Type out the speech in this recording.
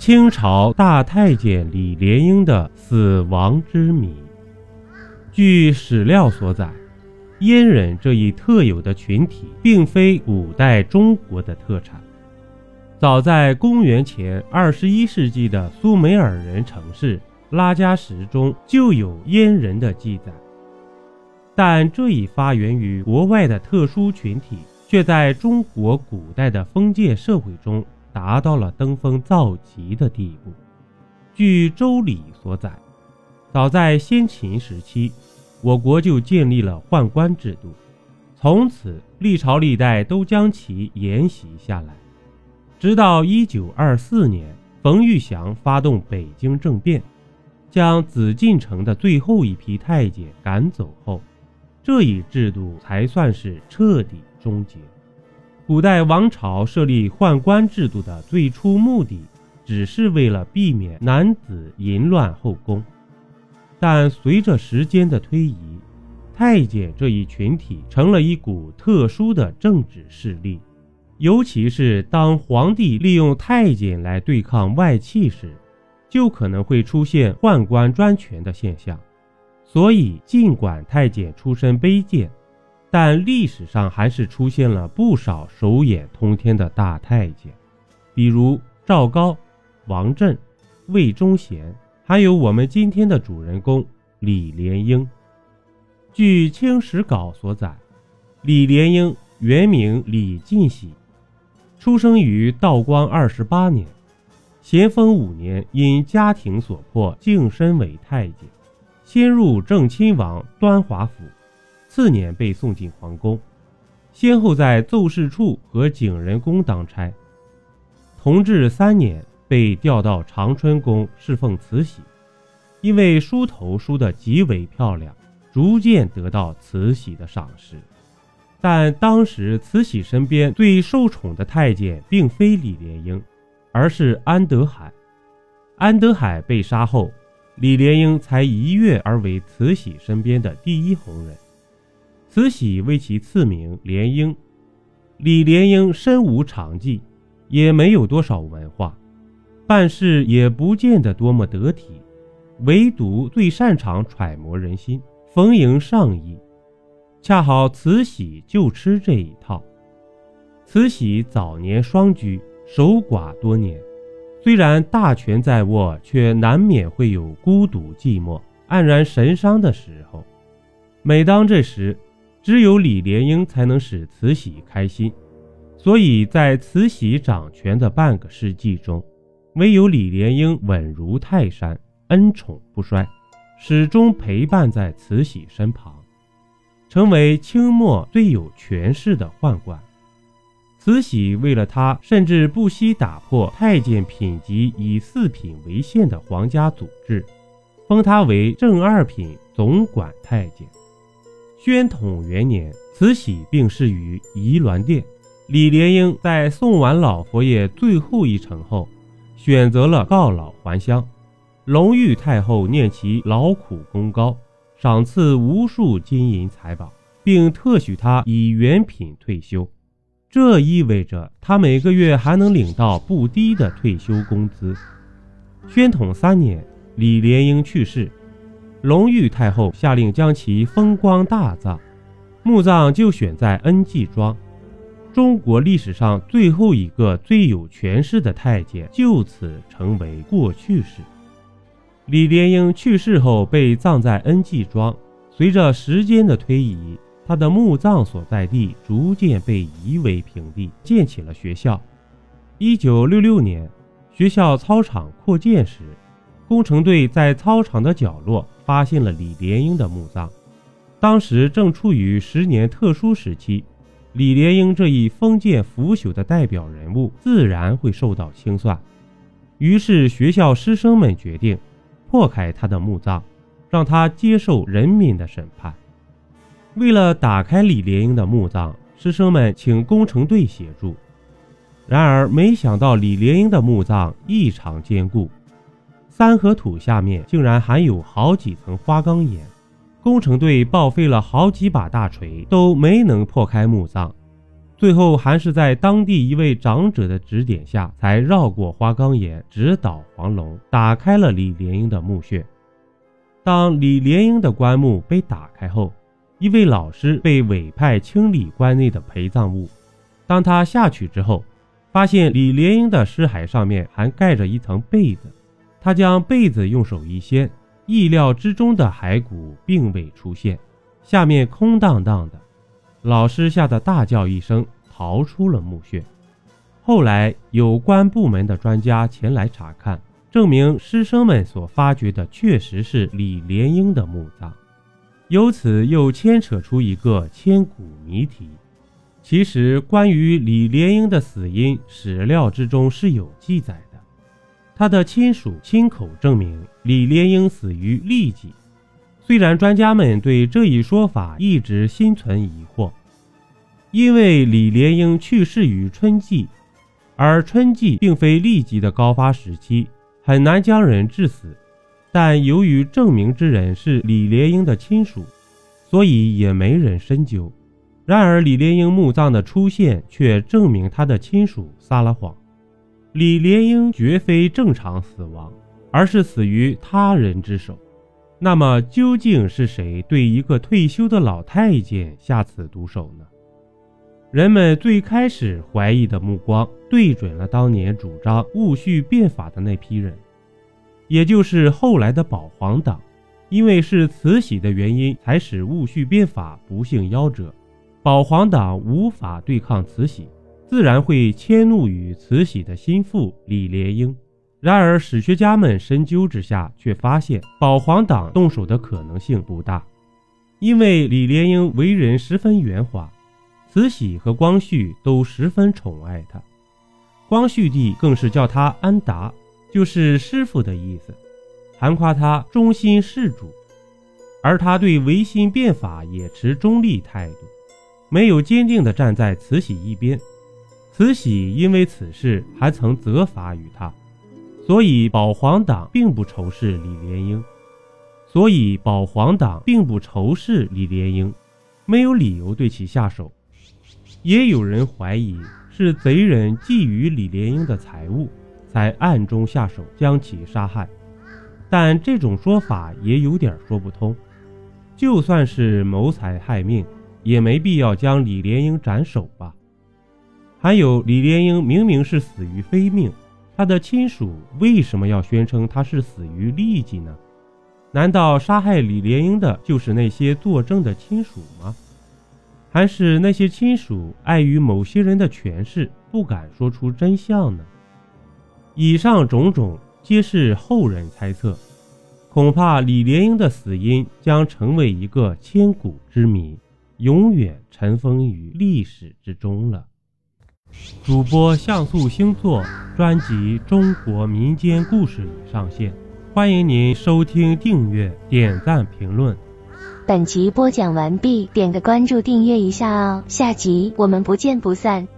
清朝大太监李莲英的死亡之谜。据史料所载，阉人这一特有的群体，并非古代中国的特产。早在公元前二十一世纪的苏美尔人城市拉加什中就有阉人的记载，但这一发源于国外的特殊群体，却在中国古代的封建社会中达到了登峰造极的地步。据《周礼》所载，早在先秦时期，我国就建立了宦官制度，从此历朝历代都将其沿袭下来。直到一九二四年，冯玉祥发动北京政变，将紫禁城的最后一批太监赶走后，这一制度才算是彻底终结。古代王朝设立宦官制度的最初目的，只是为了避免男子淫乱后宫。但随着时间的推移，太监这一群体成了一股特殊的政治势力。尤其是当皇帝利用太监来对抗外戚时，就可能会出现宦官专权的现象。所以，尽管太监出身卑贱，但历史上还是出现了不少手眼通天的大太监，比如赵高、王振、魏忠贤，还有我们今天的主人公李莲英。据《清史稿》所载，李莲英原名李进喜。出生于道光二十八年，咸丰五年因家庭所迫晋升为太监，先入正亲王端华府，次年被送进皇宫，先后在奏事处和景仁宫当差。同治三年被调到长春宫侍奉慈禧，因为梳头梳得极为漂亮，逐渐得到慈禧的赏识。但当时慈禧身边最受宠的太监并非李莲英，而是安德海。安德海被杀后，李莲英才一跃而为慈禧身边的第一红人。慈禧为其赐名莲英。李莲英身无长技，也没有多少文化，办事也不见得多么得体，唯独最擅长揣摩人心，逢迎上意。恰好慈禧就吃这一套。慈禧早年双居，守寡多年，虽然大权在握，却难免会有孤独寂寞、黯然神伤的时候。每当这时，只有李莲英才能使慈禧开心。所以在慈禧掌权的半个世纪中，唯有李莲英稳如泰山，恩宠不衰，始终陪伴在慈禧身旁。成为清末最有权势的宦官，慈禧为了他，甚至不惜打破太监品级以四品为限的皇家祖制，封他为正二品总管太监。宣统元年，慈禧病逝于宜銮殿，李莲英在送完老佛爷最后一程后，选择了告老还乡。隆裕太后念其劳苦功高。赏赐无数金银财宝，并特许他以原品退休，这意味着他每个月还能领到不低的退休工资。宣统三年，李莲英去世，隆裕太后下令将其风光大葬，墓葬就选在恩济庄。中国历史上最后一个最有权势的太监就此成为过去式。李莲英去世后被葬在恩济庄。随着时间的推移，他的墓葬所在地逐渐被夷为平地，建起了学校。一九六六年，学校操场扩建时，工程队在操场的角落发现了李莲英的墓葬。当时正处于十年特殊时期，李莲英这一封建腐朽的代表人物自然会受到清算。于是，学校师生们决定。破开他的墓葬，让他接受人民的审判。为了打开李莲英的墓葬，师生们请工程队协助。然而，没想到李莲英的墓葬异常坚固，三合土下面竟然含有好几层花岗岩。工程队报废了好几把大锤，都没能破开墓葬。最后还是在当地一位长者的指点下，才绕过花岗岩，直捣黄龙，打开了李莲英的墓穴。当李莲英的棺木被打开后，一位老师被委派清理棺内的陪葬物。当他下去之后，发现李莲英的尸骸上面还盖着一层被子。他将被子用手一掀，意料之中的骸骨并未出现，下面空荡荡的。老师吓得大叫一声，逃出了墓穴。后来有关部门的专家前来查看，证明师生们所发掘的确实是李莲英的墓葬。由此又牵扯出一个千古谜题。其实，关于李莲英的死因，史料之中是有记载的。他的亲属亲口证明李莲英死于痢疾。虽然专家们对这一说法一直心存疑惑，因为李莲英去世于春季，而春季并非痢疾的高发时期，很难将人致死。但由于证明之人是李莲英的亲属，所以也没人深究。然而，李莲英墓葬的出现却证明他的亲属撒了谎，李莲英绝非正常死亡，而是死于他人之手。那么究竟是谁对一个退休的老太监下此毒手呢？人们最开始怀疑的目光对准了当年主张戊戌变法的那批人，也就是后来的保皇党。因为是慈禧的原因，才使戊戌变法不幸夭折。保皇党无法对抗慈禧，自然会迁怒于慈禧的心腹李莲英。然而，史学家们深究之下，却发现保皇党动手的可能性不大，因为李莲英为人十分圆滑，慈禧和光绪都十分宠爱他，光绪帝更是叫他安达，就是师傅的意思，还夸他忠心事主，而他对维新变法也持中立态度，没有坚定地站在慈禧一边。慈禧因为此事还曾责罚于他。所以保皇党并不仇视李莲英，所以保皇党并不仇视李莲英，没有理由对其下手。也有人怀疑是贼人觊觎李莲英的财物，才暗中下手将其杀害。但这种说法也有点说不通。就算是谋财害命，也没必要将李莲英斩首吧？还有，李莲英明明是死于非命。他的亲属为什么要宣称他是死于痢疾呢？难道杀害李莲英的就是那些作证的亲属吗？还是那些亲属碍于某些人的权势，不敢说出真相呢？以上种种皆是后人猜测，恐怕李莲英的死因将成为一个千古之谜，永远尘封于历史之中了。主播像素星座专辑《中国民间故事》已上线，欢迎您收听、订阅、点赞、评论。本集播讲完毕，点个关注，订阅一下哦，下集我们不见不散。